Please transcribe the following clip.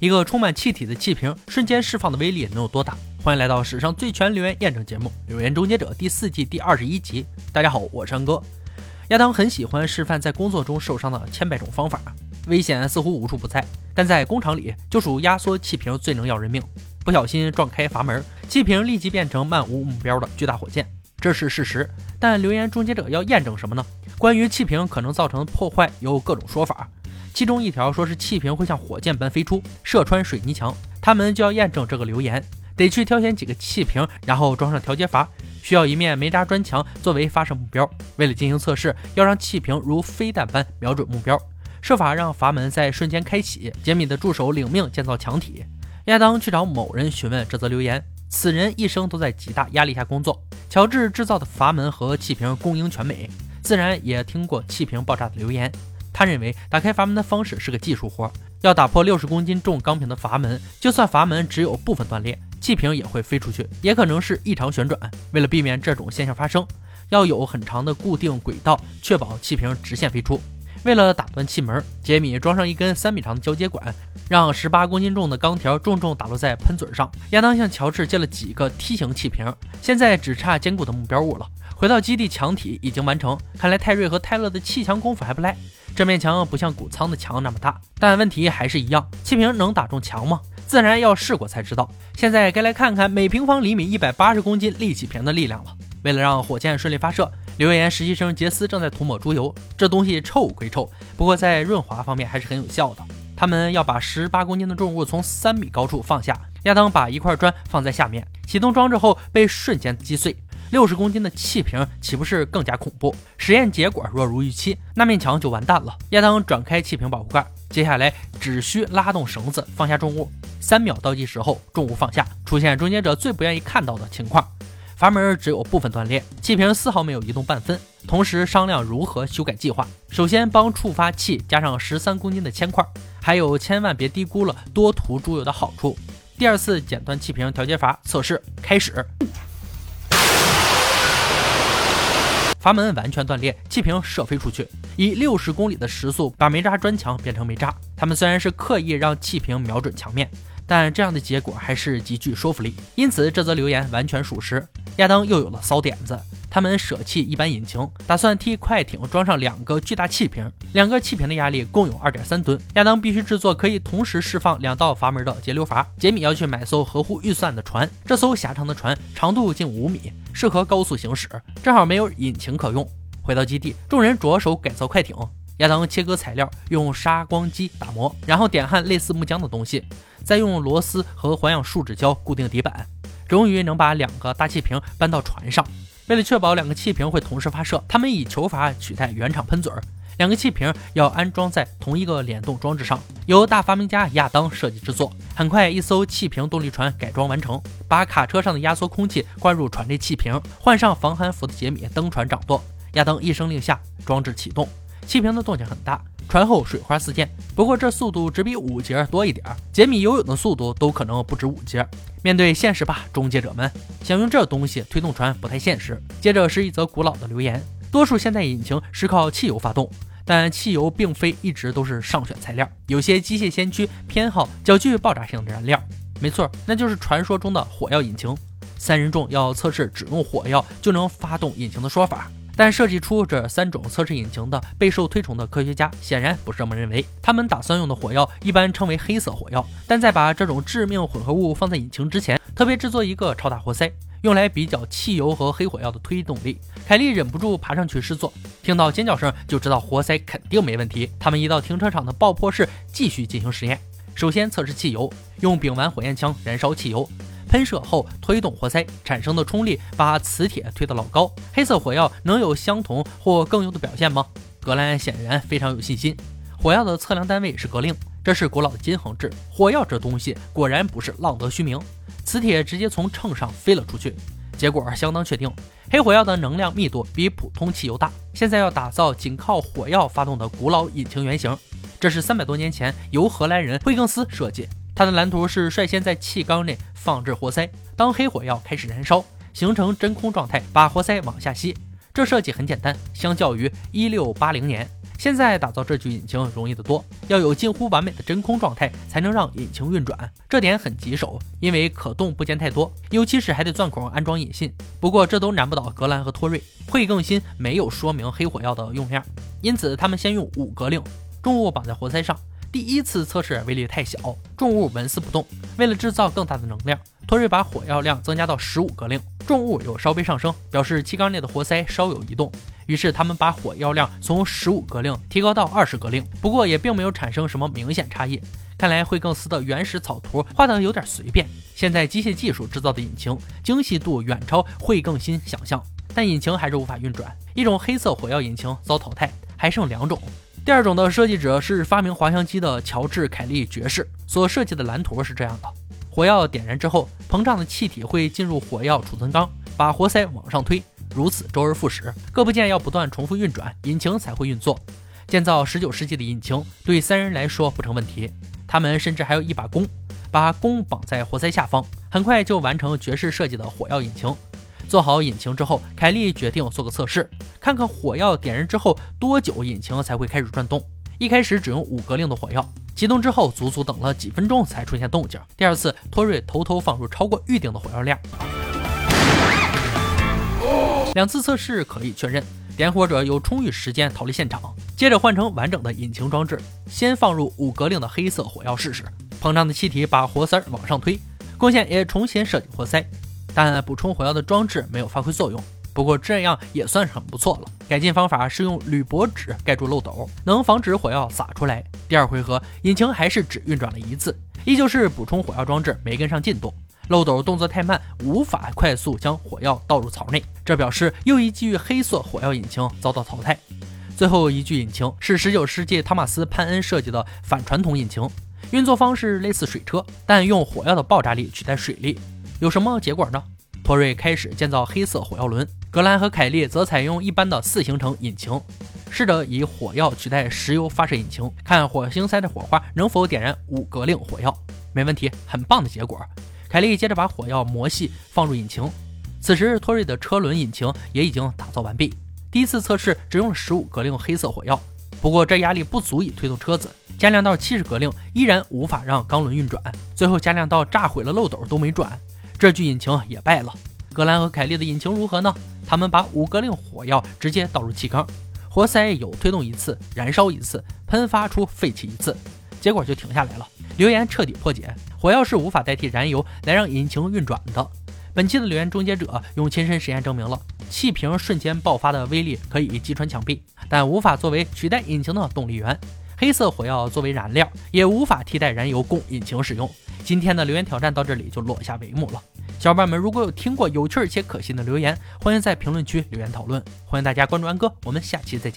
一个充满气体的气瓶瞬间释放的威力能有多大？欢迎来到史上最全留言验证节目《留言终结者》第四季第二十一集。大家好，我是安哥。亚当很喜欢示范在工作中受伤的千百种方法，危险似乎无处不在，但在工厂里就属压缩气瓶最能要人命。不小心撞开阀门，气瓶立即变成漫无目标的巨大火箭，这是事实。但留言终结者要验证什么呢？关于气瓶可能造成的破坏有各种说法。其中一条说是气瓶会像火箭般飞出，射穿水泥墙。他们就要验证这个留言，得去挑选几个气瓶，然后装上调节阀，需要一面煤渣砖墙作为发射目标。为了进行测试，要让气瓶如飞弹般瞄准目标，设法让阀门在瞬间开启。杰米的助手领命建造墙体。亚当去找某人询问这则留言，此人一生都在极大压力下工作。乔治制造的阀门和气瓶供应全美，自然也听过气瓶爆炸的留言。他认为打开阀门的方式是个技术活，要打破六十公斤重钢瓶的阀门，就算阀门只有部分断裂，气瓶也会飞出去，也可能是异常旋转。为了避免这种现象发生，要有很长的固定轨道，确保气瓶直线飞出。为了打断气门，杰米装上一根三米长的交接管，让十八公斤重的钢条重重打落在喷嘴上。亚当向乔治借了几个梯形气瓶，现在只差坚固的目标物了。回到基地，墙体已经完成，看来泰瑞和泰勒的砌墙功夫还不赖。这面墙不像谷仓的墙那么大，但问题还是一样，气瓶能打中墙吗？自然要试过才知道。现在该来看看每平方厘米一百八十公斤力气瓶的力量了。为了让火箭顺利发射，留言实习生杰斯正在涂抹猪油。这东西臭归臭，不过在润滑方面还是很有效的。他们要把十八公斤的重物从三米高处放下，亚当把一块砖放在下面，启动装置后被瞬间击碎。六十公斤的气瓶岂不是更加恐怖？实验结果若如预期，那面墙就完蛋了。亚当转开气瓶保护盖，接下来只需拉动绳子放下重物。三秒倒计时后，重物放下，出现终结者最不愿意看到的情况：阀门只有部分断裂，气瓶丝毫没有移动半分。同时商量如何修改计划。首先帮触发器加上十三公斤的铅块，还有千万别低估了多涂猪油的好处。第二次剪断气瓶调节阀测试开始。阀门完全断裂，气瓶射飞出去，以六十公里的时速把煤渣砖墙变成煤渣。他们虽然是刻意让气瓶瞄准墙面，但这样的结果还是极具说服力。因此，这则留言完全属实。亚当又有了骚点子，他们舍弃一般引擎，打算替快艇装上两个巨大气瓶。两个气瓶的压力共有二点三吨。亚当必须制作可以同时释放两道阀门的节流阀。杰米要去买艘合乎预算的船，这艘狭长的船长度近五米，适合高速行驶，正好没有引擎可用。回到基地，众人着手改造快艇。亚当切割材料，用砂光机打磨，然后点焊类似木浆的东西，再用螺丝和环氧树脂胶固定底板。终于能把两个大气瓶搬到船上。为了确保两个气瓶会同时发射，他们以球阀取代原厂喷嘴儿。两个气瓶要安装在同一个联动装置上，由大发明家亚当设计制作。很快，一艘气瓶动力船改装完成，把卡车上的压缩空气灌入船内气瓶。换上防寒服的杰米登船掌舵。亚当一声令下，装置启动。气瓶的动静很大。船后水花四溅，不过这速度只比五节多一点儿。杰米游泳的速度都可能不止五节。面对现实吧，终结者们，想用这东西推动船不太现实。接着是一则古老的留言：多数现代引擎是靠汽油发动，但汽油并非一直都是上选材料。有些机械先驱偏好较具爆炸性的燃料，没错，那就是传说中的火药引擎。三人众要测试只用火药就能发动引擎的说法。但设计出这三种测试引擎的备受推崇的科学家显然不是这么认为。他们打算用的火药一般称为黑色火药，但在把这种致命混合物放在引擎之前，特别制作一个超大活塞，用来比较汽油和黑火药的推动力。凯莉忍不住爬上去试坐，听到尖叫声就知道活塞肯定没问题。他们一到停车场的爆破室继续进行实验。首先测试汽油，用丙烷火焰枪燃烧汽油。喷射后推动活塞产生的冲力把磁铁推得老高。黑色火药能有相同或更优的表现吗？格兰显然非常有信心。火药的测量单位是格令，这是古老的金衡制。火药这东西果然不是浪得虚名。磁铁直接从秤上飞了出去，结果相当确定。黑火药的能量密度比普通汽油大。现在要打造仅靠火药发动的古老引擎原型，这是三百多年前由荷兰人惠更斯设计。他的蓝图是率先在气缸内放置活塞，当黑火药开始燃烧，形成真空状态，把活塞往下吸。这设计很简单，相较于一六八零年，现在打造这具引擎容易得多，要有近乎完美的真空状态才能让引擎运转，这点很棘手，因为可动部件太多，尤其是还得钻孔安装引信。不过这都难不倒格兰和托瑞，会更新没有说明黑火药的用量，因此他们先用五格令重物绑在活塞上。第一次测试威力太小，重物纹丝不动。为了制造更大的能量，托瑞把火药量增加到十五格令，重物有稍微上升，表示气缸内的活塞稍有移动。于是他们把火药量从十五格令提高到二十格令，不过也并没有产生什么明显差异。看来惠更斯的原始草图画的有点随便。现在机械技术制造的引擎精细度远超惠更新想象，但引擎还是无法运转。一种黑色火药引擎遭淘汰，还剩两种。第二种的设计者是发明滑翔机的乔治·凯利爵士所设计的蓝图是这样的：火药点燃之后，膨胀的气体会进入火药储存缸，把活塞往上推，如此周而复始，各部件要不断重复运转，引擎才会运作。建造十九世纪的引擎对三人来说不成问题，他们甚至还有一把弓，把弓绑在活塞下方，很快就完成爵士设计的火药引擎。做好引擎之后，凯莉决定做个测试，看看火药点燃之后多久引擎才会开始转动。一开始只用五格令的火药，启动之后足足等了几分钟才出现动静。第二次，托瑞偷偷放入超过预定的火药量。两次测试可以确认，点火者有充裕时间逃离现场。接着换成完整的引擎装置，先放入五格令的黑色火药试试，膨胀的气体把活塞往上推，光线也重新设计活塞。但补充火药的装置没有发挥作用，不过这样也算是很不错了。改进方法是用铝箔纸盖住漏斗，能防止火药洒出来。第二回合，引擎还是只运转了一次，依旧是补充火药装置没跟上进度，漏斗动作太慢，无法快速将火药倒入槽内。这表示又一具黑色火药引擎遭到淘汰。最后一具引擎是十九世纪汤马斯潘恩设计的反传统引擎，运作方式类似水车，但用火药的爆炸力取代水力。有什么结果呢？托瑞开始建造黑色火药轮，格兰和凯利则采用一般的四行程引擎，试着以火药取代石油发射引擎，看火星塞的火花能否点燃五格令火药。没问题，很棒的结果。凯利接着把火药磨细放入引擎，此时托瑞的车轮引擎也已经打造完毕。第一次测试只用了十五格令黑色火药，不过这压力不足以推动车子，加量到七十格令依然无法让钢轮运转，最后加量到炸毁了漏斗都没转。这具引擎也败了。格兰和凯利的引擎如何呢？他们把五格令火药直接倒入气缸，活塞有推动一次，燃烧一次，喷发出废气一次，结果就停下来了。留言彻底破解，火药是无法代替燃油来让引擎运转的。本期的留言终结者用亲身实验证明了气瓶瞬间爆发的威力可以击穿墙壁，但无法作为取代引擎的动力源。黑色火药作为燃料，也无法替代燃油供引擎使用。今天的留言挑战到这里就落下帷幕了。小伙伴们，如果有听过有趣且可信的留言，欢迎在评论区留言讨论。欢迎大家关注安哥，我们下期再见。